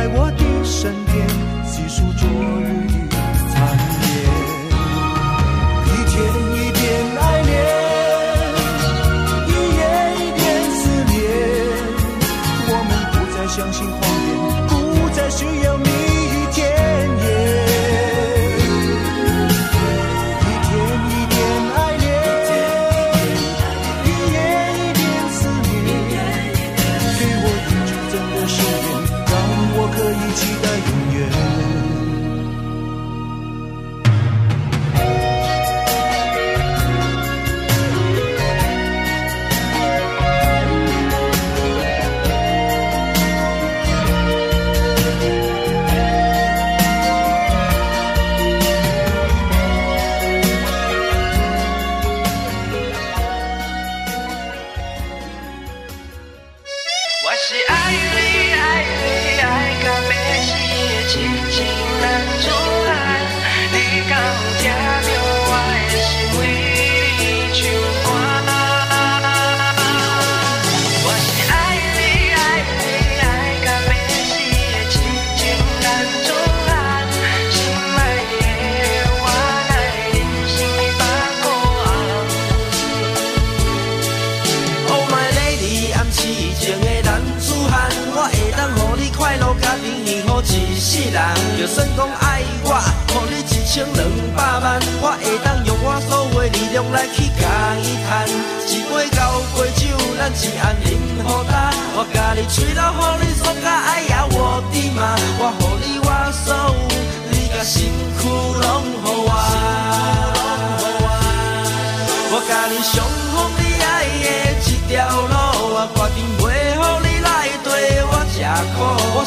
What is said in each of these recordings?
在我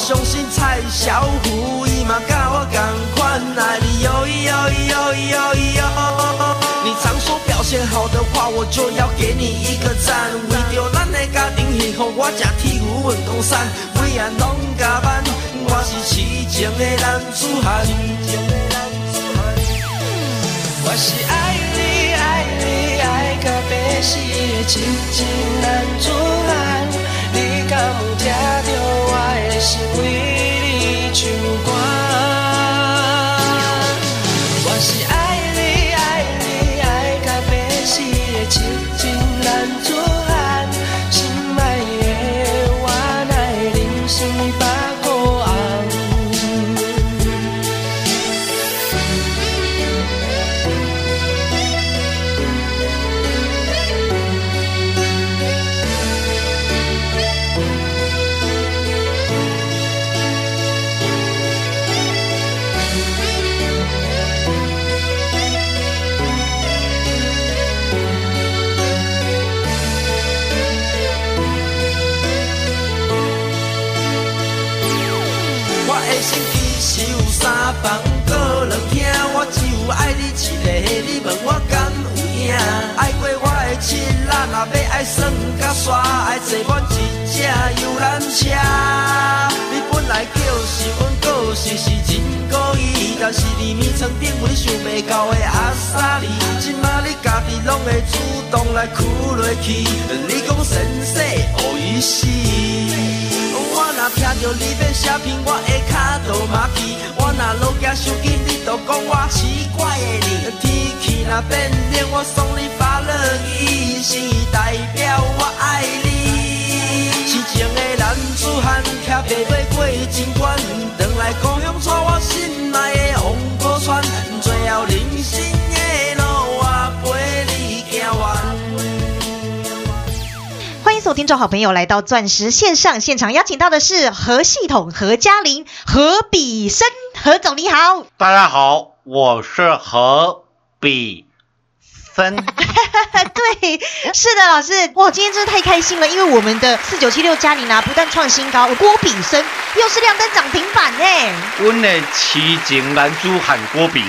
相信蔡小虎伊嘛甲我同款爱你哟咿哟咿哟咿哟咿哟。你常说表现好的话，我就要给你一个赞。为着咱的家庭幸福，我吃铁牛运动衫，每晚拢加班。我是痴情的男子汉。我是爱你爱你爱到要死的痴情男子汉，你敢有听到是为你唱歌但是你眠床顶有你想袂到的阿萨利，今仔你家己拢会主动来哭落去，你讲先生何意思？我若听着你要写片，我会脚都麻痹。我若落架伤紧，你就讲我奇怪的你。天气若变冷，我送你发热听众好朋友来到钻石线上现场，邀请到的是何系统、何嘉玲、何比生，何总你好。大家好，我是何比分。对，是的，老师，哇，今天真的太开心了，因为我们的四九七六嘉玲啊，不但创新高，郭比生又是亮灯涨停板呢。温的奇景男珠喊郭比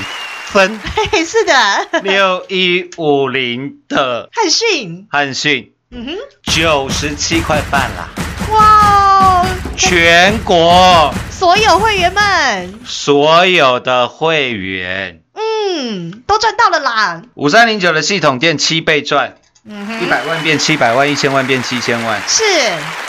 生嘿 嘿，是的，六一五零的汉讯，汉讯嗯哼，九十七块半啦，哇，全国。所有会员。们，所有的会员。嗯，都赚到了啦。五三零九的系统店七倍赚，嗯哼，一百万变七百万，一千万变七千万。是，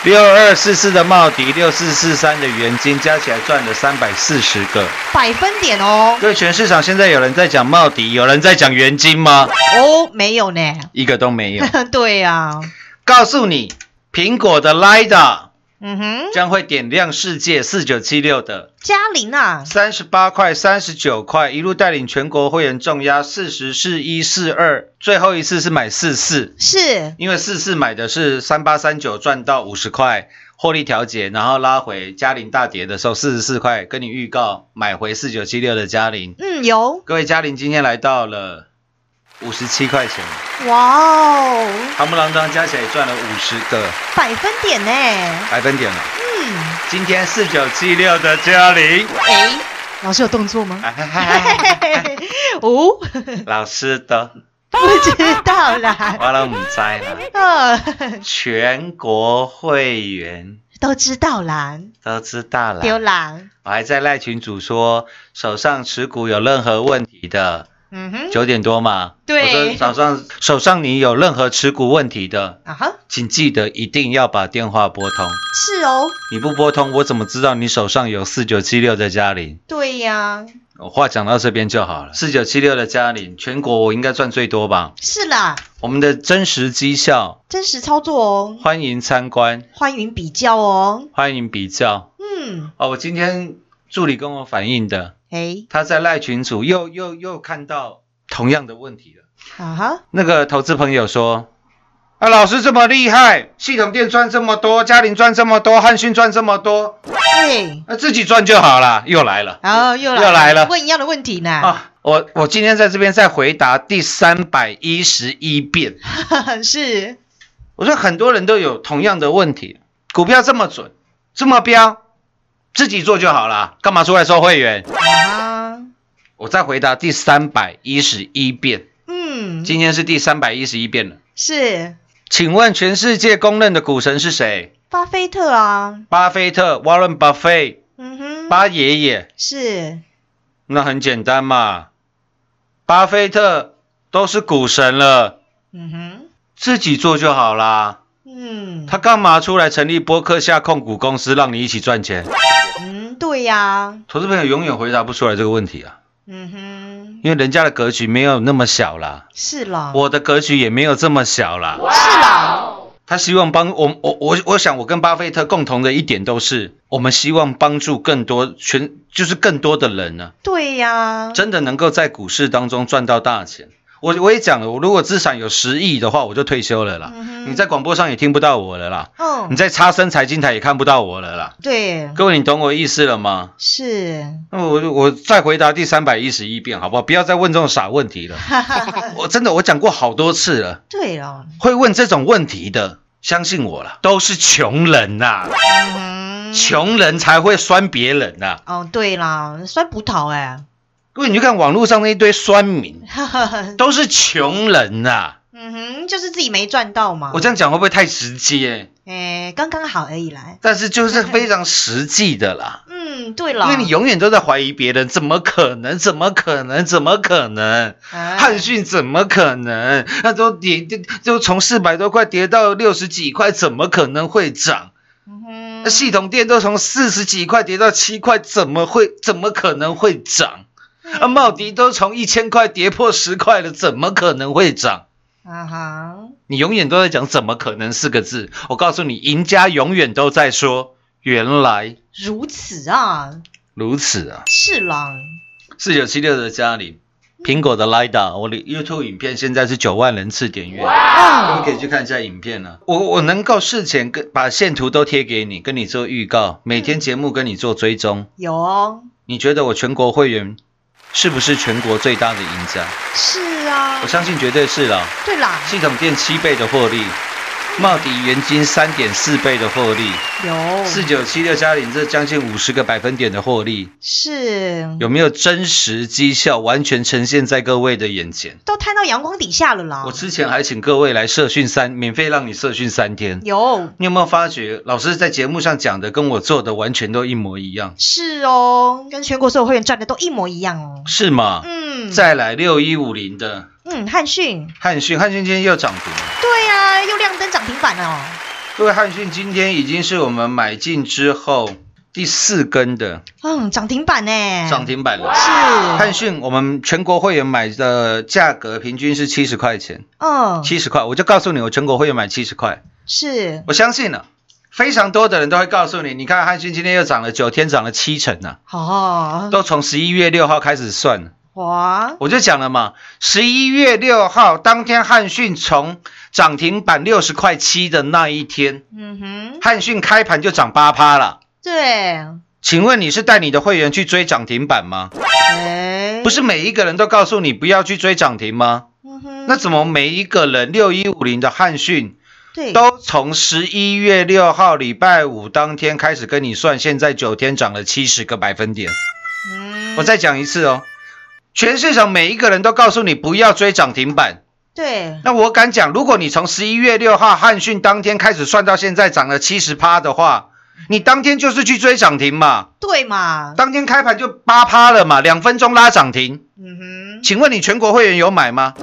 六二四四的茂迪，六四四三的元金，加起来赚了三百四十个。百分点哦。各位，全市场现在有人在讲茂迪，有人在讲元金吗？哦，没有呢。一个都没有。对呀、告诉你，苹果的 Lida 嗯哼，将会点亮世界，四九七六的嘉玲啊，三十八块、三十九块，一路带领全国会员重压四十四一四二，最后一次是买四四，是，因为四四买的是三八三九赚到五十块。获利调节，然后拉回嘉玲大跌的时候四十四块，跟你预告买回四九七六的嘉玲。嗯，有，各位，嘉玲今天来到了五十七块钱，哇哦，夯不啷当加起来赚了五十个百分点呢。百分点了。嗯，今天四九七六的嘉玲，哎，老师有动作吗？哎 哦，老师的，不知道啦。我都唔知啦。呃，全国会员都知道啦，都知道啦。丢啦。我还在赖群主说，手上持股有任何问题的，嗯哼，九点多嘛。对我说早上手上你有任何持股问题的，啊哈，请记得一定要把电话拨通。是哦，你不拨通，我怎么知道你手上有四九七六的嘉玲？对呀，我话讲到这边就好了。四九七六的嘉玲，全国我应该赚最多吧？是啦，我们的真实绩效，真实操作哦，欢迎参观，欢迎比较哦。欢迎比较。嗯，哦，我今天助理跟我反映的，哎，他在赖群组又又又看到同样的问题了。啊哈，那个投资朋友说：“啊，老师这么厉害，系统店赚这么多，嘉玲赚这么多，汉讯赚这么多，对，那自己赚就好了。”又来了然后又来又来了问一样的问题呢。啊！我我今天在这边再回答第三百一十一遍。是，我说很多人都有同样的问题，股票这么准，这么标，自己做就好了，干嘛出来收会员？啊，我再回答第三百一十一遍，嗯，今天是第三百一十一遍了。是请问全世界公认的股神是谁？巴菲特啊，巴菲特 （Warren Buffett），嗯哼，巴爷爷。是，那很简单嘛，巴菲特都是股神了，嗯哼，自己做就好啦。嗯，他干嘛出来成立波克夏控股公司，让你一起赚钱？嗯，对呀，投资朋友永远回答不出来这个问题啊，嗯哼，因为人家的格局没有那么小啦，是啦，我的格局也没有这么小啦。是啦，他希望帮我，我我我想，我跟巴菲特共同的一点都是，我们希望帮助更多全，就是更多的人呢、对呀，真的能够在股市当中赚到大钱。我我也讲了，我如果资产有十亿的话，我就退休了啦。嗯你在广播上也听不到我了啦，哦。你，在差生财经台也看不到我了啦。对，各位，你懂我意思了吗？是，那我我再回答第三百一十一遍，好不好？不要再问这种傻问题了。我真的我讲过好多次了，对哦，会问这种问题的，相信我了，都是穷人呐、嗯，穷人才会酸别人呐、哦，对啦，酸葡萄哎，各位，你就看网络上那一堆酸民，都是穷人呐、嗯哼，就是自己没赚到嘛。我这样讲会不会太直接？哎，刚刚好而已啦。但是就是非常实际的啦。嗯，对了，因为你永远都在怀疑别人，怎么可能？怎么可能？怎么可能？啊汉讯怎么可能？那都跌，就就从四百多块跌到六十几块，怎么可能会涨？嗯那系统店都从四十几块跌到七块，怎么会？怎么可能会涨？啊，茂迪都从一千块跌破十块了，怎么可能会涨？啊哈，你永远都在讲“怎么可能”四个字。我告诉你，赢家永远都在说“原来如此啊，如此”啊。是啦，四九七六的嘉玲，苹果的 Lida，我的 YouTube 影片现在是九万人次点阅，啊你可以去看一下影片呢、我我能够事前跟把线图都贴给你，跟你做预告，每天节目跟你做追踪。有哦，你觉得我全国会员是不是全国最大的赢家？是啊我，相信绝对是了。对啦，系统店七倍的获利，茂迪原金三点四倍的获利，有四九七六加零这将近五十个百分点的获利，是有没有真实绩效完全呈现在各位的眼前？都摊到阳光底下了啦。我之前还请各位来社训三，免费让你社训三天。有你有没有发觉，老师在节目上讲的跟我做的完全都一模一样？是哦，跟全国所有会员赚的都一模一样哦。是吗？嗯，再来六一五零的嗯汉讯，汉讯，汉讯今天又涨停。对涨停板哦。各位，汉讯今天已经是我们买进之后第四根的嗯，涨停板呢？涨停板了。是，汉讯我们全国会员买的价格平均是七十块钱，嗯，七十块，我就告诉你，我全国会员买七十块，是我相信了。非常多的人都会告诉你，你看汉讯今天又涨了九天，涨了七成呢、哦，都从十一月六号开始算。哇，我就讲了嘛，十一月六号当天汉讯从涨停板六十块七的那一天，嗯哼，汉讯开盘就涨八趴了。对，请问你是带你的会员去追涨停板吗？哎，不是每一个人都告诉你不要去追涨停吗？嗯哼，那怎么每一个人六一五零的汉讯对，都从十一月六号礼拜五当天开始跟你算，现在九天涨了七十个百分点。嗯我再讲一次哦，全市场每一个人都告诉你不要追涨停板。对，那我敢讲，如果你从十一月六号汉讯当天开始算到现在涨了七十趴的话，你当天就是去追涨停嘛，对嘛，当天开盘就八趴了嘛，两分钟拉涨停。嗯哼请问你全国会员有买吗？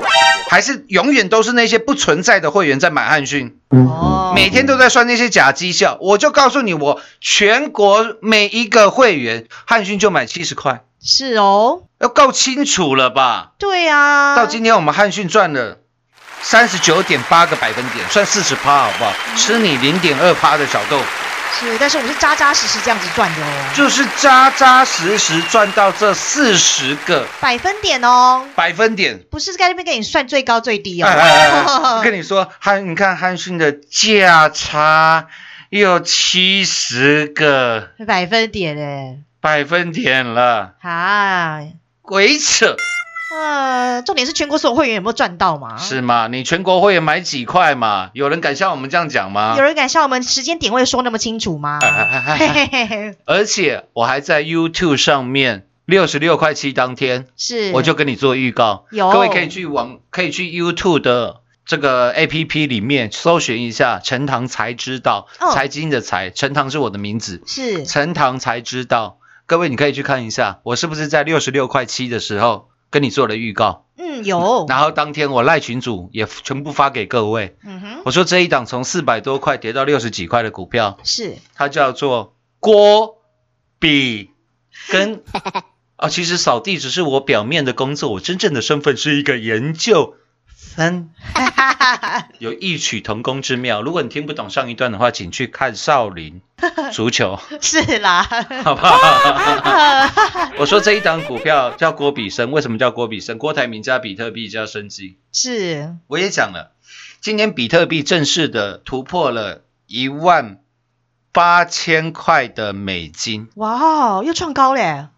还是永远都是那些不存在的会员在买汉讯？哦，每天都在算那些假绩效？我就告诉你，我全国每一个会员汉讯就买七十块，是哦，要够清楚了吧？对啊，到今天我们汉讯赚了三十九点八个百分点，算四十趴好不好？吃你零点二趴的小豆，是，但是我们是扎扎实实这样子赚的哦，就是扎扎实实赚到这四十个。百分点哦，百分点。不是在那边给你算最高最低哦，哎哎哎哎 我跟你说，汉你看汉讯的价差有七十个。百分点哎，百分点了，啊，鬼扯呃，重点是全国所有会员有没有赚到嘛？是吗？你全国会员买几块嘛？有人敢像我们这样讲吗有？人敢像我们时间点位说那么清楚吗？而且我还在 YouTube 上面六十六块七当天，是，我就跟你做预告，有各位可以去网，可以去 YouTube 的这个 APP 里面搜寻一下“陈堂才知道”，哦财经的财，陈堂是我的名字，是陈堂才知道。各位你可以去看一下，我是不是在六十六块七的时候跟你做了预告，嗯有，然后当天我赖群主也全部发给各位，嗯哼，我说这一档从四百多块跌到六十几块的股票，是。它叫做郭比跟啊，其实扫地只是我表面的工作，我真正的身份是一个研究生，有异曲同工之妙。如果你听不懂上一段的话，请去看少林 足球，是啦，好不好？我说这一档股票叫郭比生，为什么叫郭比生？郭台铭加比特币加生机。是我也讲了，今年比特币正式的突破了一万八千块的美金。哇哦，又创高嘞，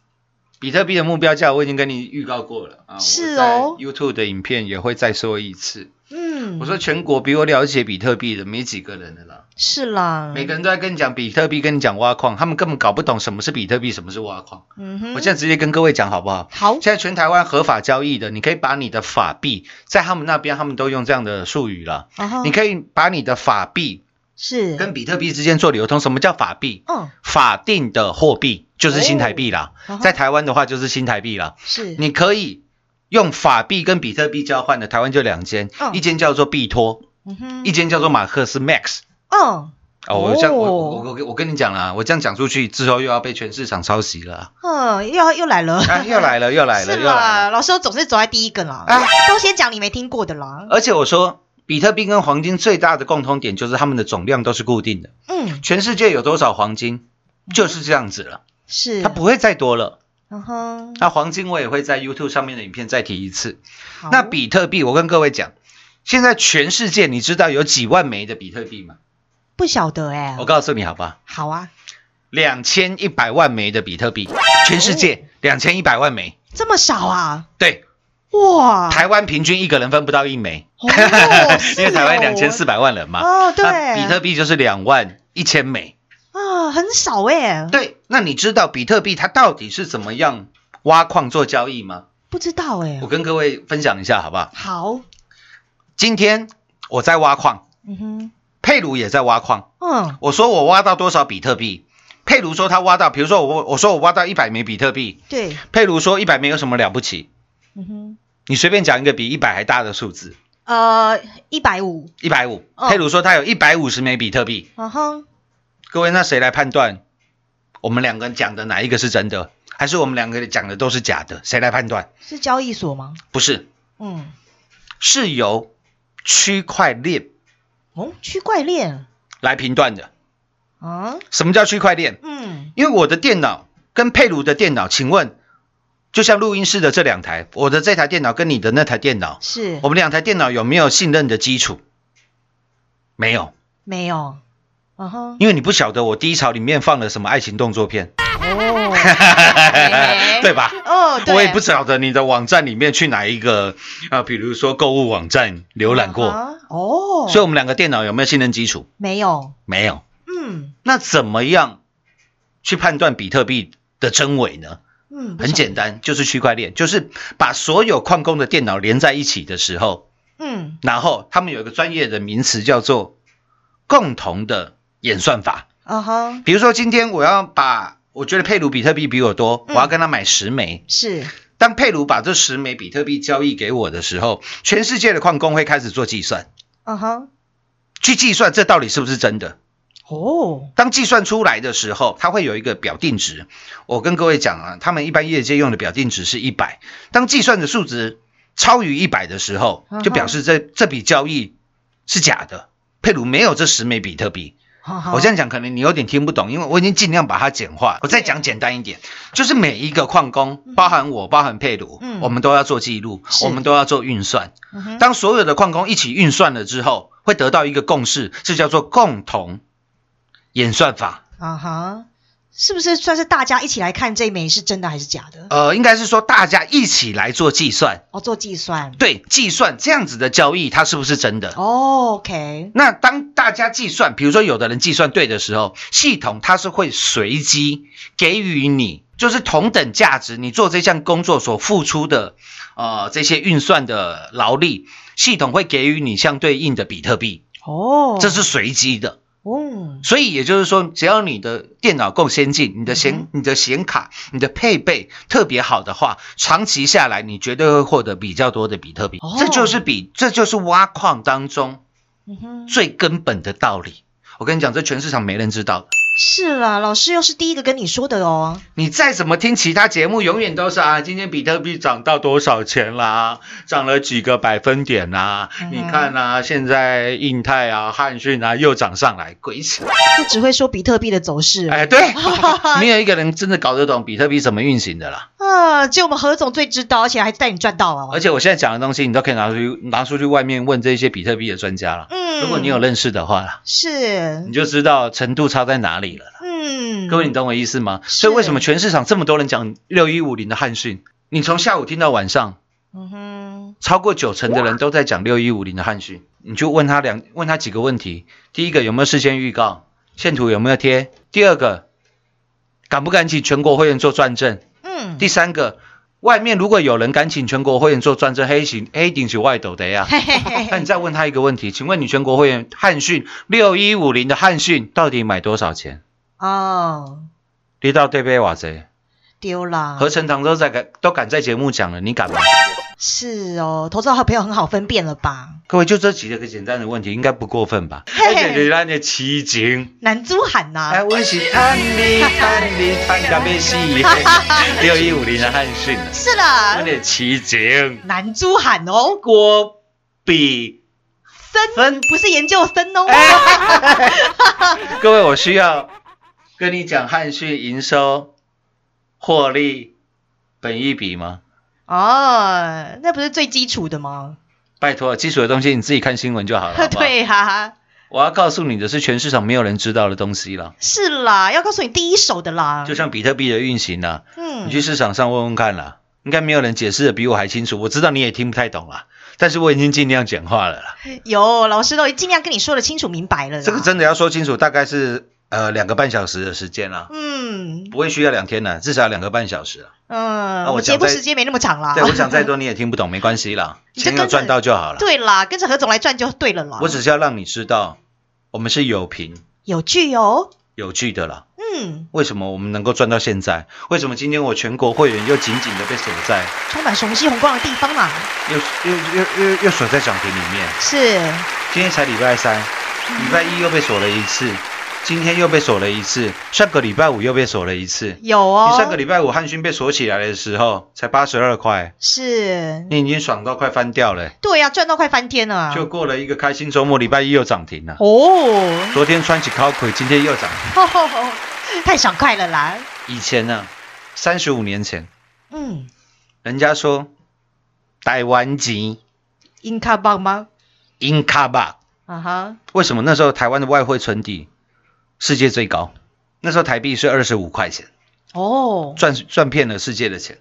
比特币的目标价我已经跟你预告过了啊，是哦，YouTube 的影片也会再说一次。嗯，我说全国比我了解比特币的没几个人的啦，是啦，每个人都在跟你讲比特币，跟你讲挖矿，他们根本搞不懂什么是比特币，什么是挖矿。嗯哼，我现在直接跟各位讲好不好？好。现在全台湾合法交易的，你可以把你的法币，在他们那边他们都用这样的术语了，你可以把你的法币是。跟比特币之间做流通。什么叫法币？嗯法定的货币就是新台币啦，哦在台湾的话就是新台币啦。是。你可以用法币跟比特币交换的，台湾就两间，嗯。一间叫做币托，嗯一间叫做马克思 Max。哦哦，我这样，我哦。我我跟你讲啦，我这样讲出去之后又要被全市场抄袭了啊，嗯，又要又来了，啊又来了又来了 是又来，了，老师我总是走在第一个啦，啊。都先讲你没听过的啦，而且我说。比特币跟黄金最大的共通点就是它们的总量都是固定的，嗯，全世界有多少黄金？就是这样子了，是，它不会再多了。嗯哼，那黄金我也会在 YouTube 上面的影片再提一次。好那比特币，我跟各位讲，现在全世界你知道有几万枚的比特币吗？不晓得哎我，告诉你好吧，好啊，两千一百万枚的比特币，全世界两千一百万枚。这么少啊？对，哇，台湾平均一个人分不到一枚，因为台湾哦两千四百万人嘛。哦，对，那比特币就是两万一千枚。啊，很少哎，对，那你知道比特币它到底是怎么样挖矿做交易吗？不知道哎我，跟各位分享一下好不好？好，今天我在挖矿，嗯哼，佩鲁也在挖矿。嗯，我说我挖到多少比特币？佩鲁说他挖到，比如说我我说我挖到一百枚比特币，对，佩鲁说一百枚有什么了不起？嗯哼，你随便讲一个比一百还大的数字，呃，一百五，一百五。哦佩鲁说他有一百五十枚比特币。嗯哼，各位，那谁来判断我们两个人讲的哪一个是真的，还是我们两个人讲的都是假的？谁来判断？是交易所吗？不是，嗯，是由区块链哦，区块链来评断的。啊，什么叫区块链？嗯，因为我的电脑跟佩鲁的电脑，请问，就像录音室的这两台，我的这台电脑跟你的那台电脑，是我们两台电脑有没有信任的基础？没有，没有，嗯哼，因为你不晓得我低潮里面放了什么爱情动作片，哦，对吧？哦，对，我也不晓得你的网站里面去哪一个啊，比如说购物网站浏览过，啊哦，所以我们两个电脑有没有信任基础？没有，没有。嗯那怎么样去判断比特币的真伪呢？嗯，很简单，就是区块链，就是把所有矿工的电脑连在一起的时候，嗯，然后他们有一个专业的名词叫做共同的演算法。啊哈，比如说，今天我要把我觉得佩鲁比特币比我多，嗯我要跟他买十枚。是，当佩鲁把这十枚比特币交易给我的时候，全世界的矿工会开始做计算，啊哈，去计算这到底是不是真的。哦，当计算出来的时候，它会有一个表定值。我跟各位讲啊，他们一般业界用的表定值是一百。当计算的数值超于一百的时候就表示这这笔交易是假的。佩鲁没有这十枚比特币。好好我这样讲可能你有点听不懂，因为我已经尽量把它简化。我再讲简单一点，就是每一个矿工，包含我，包含佩鲁，嗯我们都要做记录，我们都要做运算。嗯当所有的矿工一起运算了之后，会得到一个共识，这叫做共同演算法。啊哈，是不是算是大家一起来看这一枚是真的还是假的？呃，应该是说大家一起来做计算，哦，做计算。对，计算这样子的交易它是不是真的？哦，OK，那当大家计算，比如说有的人计算对的时候，系统它是会随机给予你，就是同等价值，你做这项工作所付出的呃这些运算的劳力，系统会给予你相对应的比特币，哦，这是随机的。哦，所以也就是说，只要你的电脑够先进，你的显、嗯你的显卡、你的配备特别好的话，长期下来你绝对会获得比较多的比特币。哦这就是比这就是挖矿当中最根本的道理。我跟你讲，这全市场没人知道的。是啦，老师又是第一个跟你说的哦。你再怎么听其他节目，永远都是啊，今天比特币涨到多少钱啦，涨了几个百分点啦。嗯你看啊，现在印泰啊、汉讯啊又涨上来，鬼扯！就只会说比特币的走势。哎，对，没有一个人真的搞得懂比特币怎么运行的啦。啊，就我们何总最知道，而且还带你赚到哦。而且我现在讲的东西，你都可以拿出去拿出去外面问这些比特币的专家了。嗯，如果你有认识的话啦，是你，就知道程度差在哪里了啦。嗯，各位，你懂我意思吗？所以为什么全市场这么多人讲六一五零的汉讯？你从下午听到晚上，嗯哼，超过九成的人都在讲六一五零的汉讯。你就问他两问他几个问题：第一个有没有事先预告？线图有没有贴？第二个敢不敢请全国会员做转正？嗯，第三个，外面如果有人敢请全国会员做专车，黑行黑顶是外斗的呀。那你再问他一个问题，请问你全国会员汉讯六一五零的汉讯到底买多少钱？哦，你到对杯瓦贼？丢了，何成堂都在敢都敢在节目讲了，你敢吗？是哦，投资好朋友很好分辨了吧？各位就这几个简单的问题，应该不过分吧？嘿而且你咱的奇景，男猪喊呐、哎，我是看你看你看到被戏，六一五零的汉讯，是啦我，的奇景，男猪喊哦，郭比森分不是研究生哦，各位，我需要跟你讲汉讯营收、获利、本益比吗？哦，那不是最基础的吗？拜托，基础的东西你自己看新闻就好了。好不好，对哈、我要告诉你的是全市场没有人知道的东西了。是啦，要告诉你第一手的啦。就像比特币的运行啦，嗯你去市场上问问看啦。应该没有人解释的比我还清楚。我知道你也听不太懂啦，但是我已经尽量简化了啦。有老师都尽量跟你说的清楚明白了。这个真的要说清楚，大概是呃两个半小时的时间啦，嗯不会需要两天啦，至少两个半小时啦。嗯，我节目时间没那么长啦。对我讲再多你也听不懂，没关系啦，钱有你就跟着赚到就好了。对啦，跟着何总来赚就对了啦。我只是要让你知道，我们是有凭有据哦。有据的啦。嗯，为什么我们能够赚到现在？为什么今天我全国会员又紧紧的被锁在，充满雄心宏光的地方嘛。又又又又又锁在涨停里面？是，今天才礼拜三，礼拜一又被锁了一次，今天又被锁了一次，上个礼拜五又被锁了一次。有哦。你上个礼拜五汉讯被锁起来的时候才八十二块，是，你已经爽到快翻掉了、对呀、赚到快翻天了。就过了一个开心周末，礼拜一又涨停了。哦，昨天穿起高腿，今天又涨停。太爽快了啦。以前呢、三十五年前，嗯，人家说台湾籍英卡棒吗？英卡吧，啊哈，为什么那时候台湾的外汇存底世界最高？那时候台币是二十五块钱，哦，赚赚遍了世界的钱。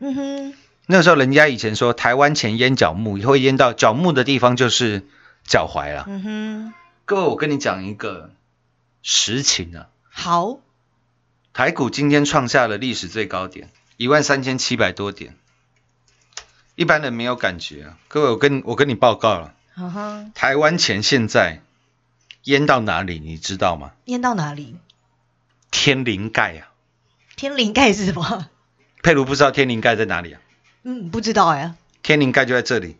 嗯哼，那时候人家以前说台湾钱淹脚木，会淹到脚木的地方就是脚踝了。嗯哼，各位，我跟你讲一个实情啊，好，台股今天创下了历史最高点，一万三千七百多点。一般人没有感觉啊，各位，我跟我跟你报告了，啊哈，台湾钱现在淹到哪里，你知道吗？淹到哪里？天灵盖啊，天灵盖是什么？佩如不知道天灵盖在哪里啊？嗯，不知道哎。天灵盖就在这里。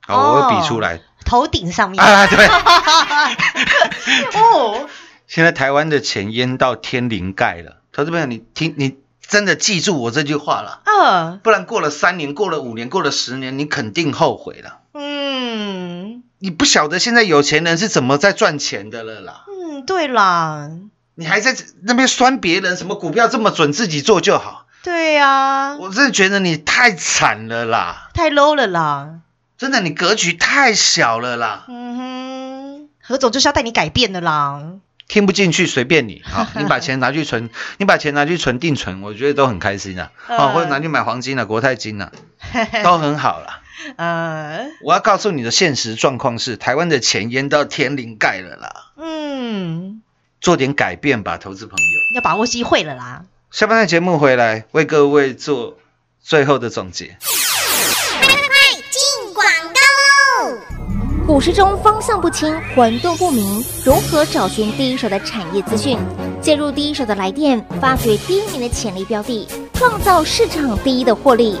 好，哦我会比出来、头顶上面。啊。对，哦，现在台湾的钱淹到天灵盖了。投资朋友，你听，你真的记住我这句话了，嗯不然过了三年，过了五年，过了十年，你肯定后悔了。嗯你不晓得现在有钱人是怎么在赚钱的了啦。嗯，对啦，你还在那边酸别人，什么股票这么准，自己做就好。对呀，我真的觉得你太惨了啦，太 low 了啦。真的你格局太小了啦，嗯哼，何总就是要带你改变的啦。听不进去随便你。好，你把钱拿去存，你把钱拿去存定存，我觉得都很开心啊。嗯好，或者拿去买黄金啊、国泰金啊，都很好啦。呃，我要告诉你的现实状况是，台湾的钱淹到天灵盖了啦，嗯，做点改变吧，投资朋友。要把握机会了啦。下半段节目回来为各位做最后的总结。进广告喽！股市中方向不清、混沌不明，如何找寻第一手的产业资讯？介入第一手的来电，发掘第一名的潜力标的，创造市场第一的获利。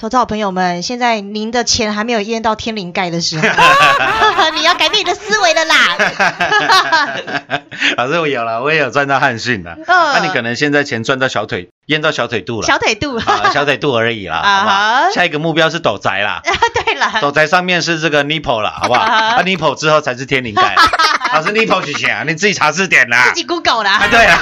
投资好朋友们，现在您的钱还没有淹到天灵盖的时候，你要改变你的思维了啦。老师，我有了，我也有赚到汉讯的。嗯那你可能现在钱赚到小腿，淹到小腿肚了，小腿肚，啊，小腿肚而已啦，啊 好不好？下一个目标是斗宅啦，对了，斗宅上面是这个 nipple 了，好不好？啊啊，nipple 之后才是天灵盖。老师，nipple 是啥？你自己查字典啦自。己 Google 啦啊，。对啊，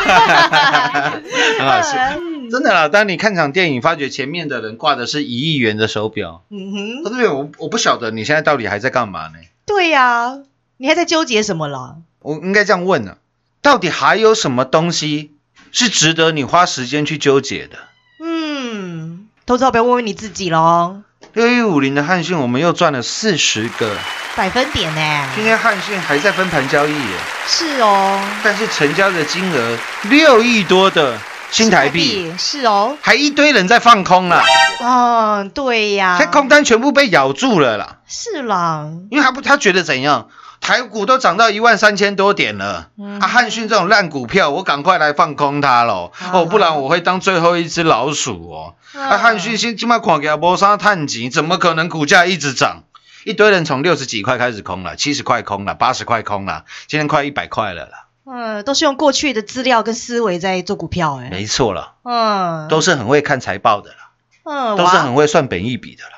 很好笑。嗯真的啦，当你看场电影，发觉前面的人挂的是一亿元的手表，嗯哼，对不对？我我不晓得你现在到底还在干嘛呢？对呀，你还在纠结什么了？我应该这样问呢、到底还有什么东西是值得你花时间去纠结的？嗯，投资好不要问问你自己喽。六一五零的汉信，我们又赚了四十个，百分点呢？今天汉信还在分盘交易耶，是哦，但是成交的金额六亿多的新台币，是哦，还一堆人在放空啦，嗯，对呀，他空单全部被咬住了啦。是啦，因为他不，他觉得怎样？台股都涨到一万三千多点了，嗯。啊，汉讯这种烂股票，我赶快来放空它喽，哦，不然我会当最后一只老鼠哦。啊，嗯汉讯现今麦看起来无啥探底，怎么可能股价一直涨？一堆人从六十几块开始空了，七十块空了，八十块空了，今天快一百块了啦。嗯，都是用过去的资料跟思维在做股票，哎，没错了，嗯，都是很会看财报的啦，嗯，都是很会算本益比的啦。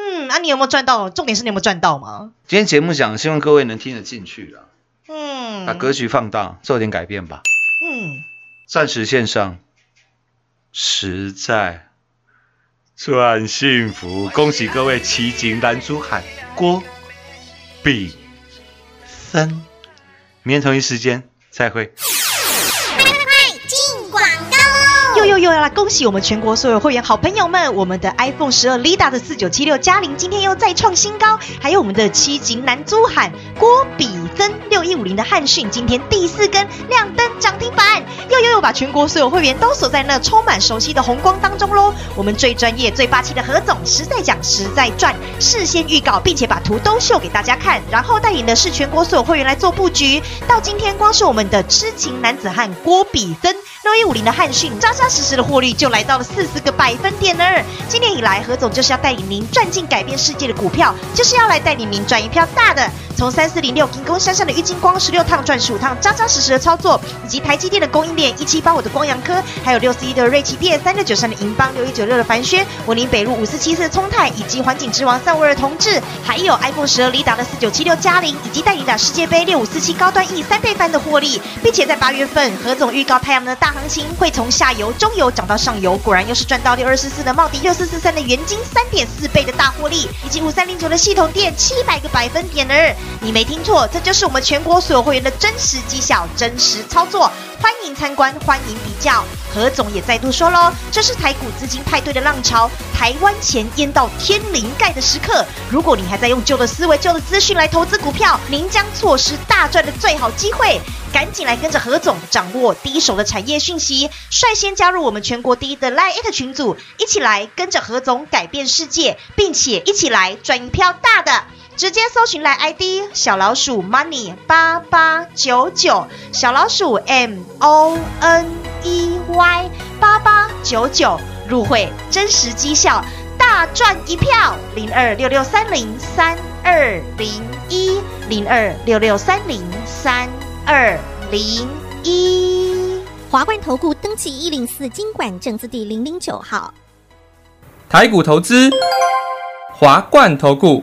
嗯，啊，你有没有赚到？重点是你有没有赚到吗？今天节目讲，希望各位能听得进去啦，嗯，把格局放大，做点改变吧。嗯，暂时线上，实在赚幸福，恭喜各位奇景蓝珠海郭比森，明天同一时间再会。又要来恭喜我们全国所有会员好朋友们，我们的 iPhone 十二 Lida 的四九七六嘉玲今天又再创新高，还有我们的七级男珠喊郭比六一五零的汉讯今天第四根亮灯涨停板，又又又把全国所有会员都锁在那充满熟悉的红光当中喽。我们最专业、最霸气的何总实在讲实在赚，事先预告，并且把图都秀给大家看，然后带领的是全国所有会员来做布局。到今天，光是我们的痴情男子汉郭比森六一五零的汉讯，扎扎实实的获利就来到了四十个百分点呢。今年以来，何总就是要带领您赚进改变世界的股票，就是要来带领您赚一票大的。从三四零六金工山上的郁金光十六趟赚十五趟，扎扎实实的操作，以及台积电的供应链一七八五的光阳科，还有六四一的瑞奇电、三六九三的银邦、六一九六的凡轩、文林北路五四七四的聪泰，以及环境之王三五二同志，还有 iPhone 十二雷达的四九七六嘉玲，以及带你打世界杯六五四七高端 E 三倍翻的获利，并且在八月份，何总预告太阳能的大行情会从下游、中游涨到上游，果然又是赚到六二四四的茂迪、六四四三的元金三点四倍的大获利，以及五三零九的系统电七百个百分点呢。你没听错，这就是是我们全国所有会员的真实绩效、真实操作。欢迎参观，欢迎比较。何总也再度说喽，这是台股资金派对的浪潮，台湾钱淹到天灵盖的时刻。如果你还在用旧的思维、旧的资讯来投资股票，您将错失大赚的最好机会。赶紧来跟着何总掌握第一手的产业讯息，率先加入我们全国第一的 Line 群组，一起来跟着何总改变世界，并且一起来赚一票大的。直接搜寻来 ID 小老鼠 money 八八九九，小老鼠 M O N E Y 八八九九，入会真实绩效，大赚一票。零二六六三零三二零一零二六六三零三二零一。华冠投顾登记一零四经管证字第零零九号。台股投资，华冠投顾。